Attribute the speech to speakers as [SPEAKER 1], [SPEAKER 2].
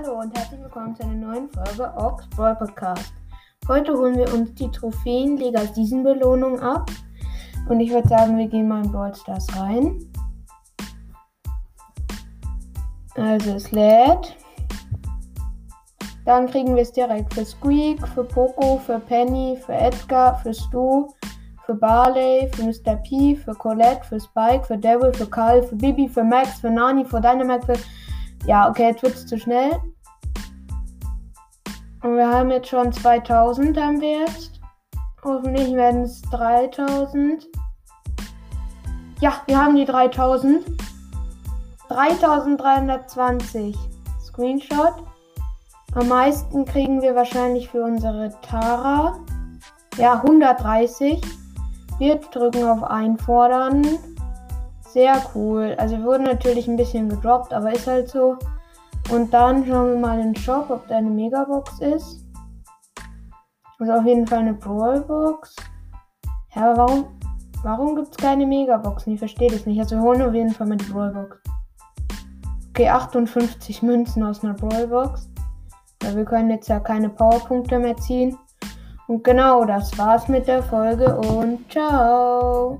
[SPEAKER 1] Hallo und herzlich willkommen zu einer neuen Folge Ox Brawl Podcast. Heute holen wir uns die Trophäenliga Season Belohnung ab. Und ich würde sagen, wir gehen mal in Brawl Stars rein. Also es lädt. Dann kriegen wir es direkt für Squeak, für Poco, für Penny, für Edgar, für Stu, für Barley, für Mr. P, für Colette, für Spike, für Devil, für Karl, für Bibi, für Max, für Nani, für Dynamax, für ja, okay, jetzt wird es zu schnell. Und wir haben jetzt schon 2000, haben wir jetzt. Hoffentlich werden es 3000. Ja, wir haben die 3000. 3320. Screenshot. Am meisten kriegen wir wahrscheinlich für unsere Tara. Ja, 130. Wir drücken auf Einfordern. Sehr cool. Also wir wurden natürlich ein bisschen gedroppt, aber ist halt so. Und dann schauen wir mal in den Shop, ob da eine Megabox ist. Also auf jeden Fall eine Brawlbox. Ja, aber warum, warum gibt es keine Megaboxen? Ich verstehe das nicht. Also wir holen auf jeden Fall mal die Brawlbox. Okay, 58 Münzen aus einer Brawlbox. Weil wir können jetzt ja keine Powerpunkte mehr ziehen. Und genau, das war's mit der Folge und ciao.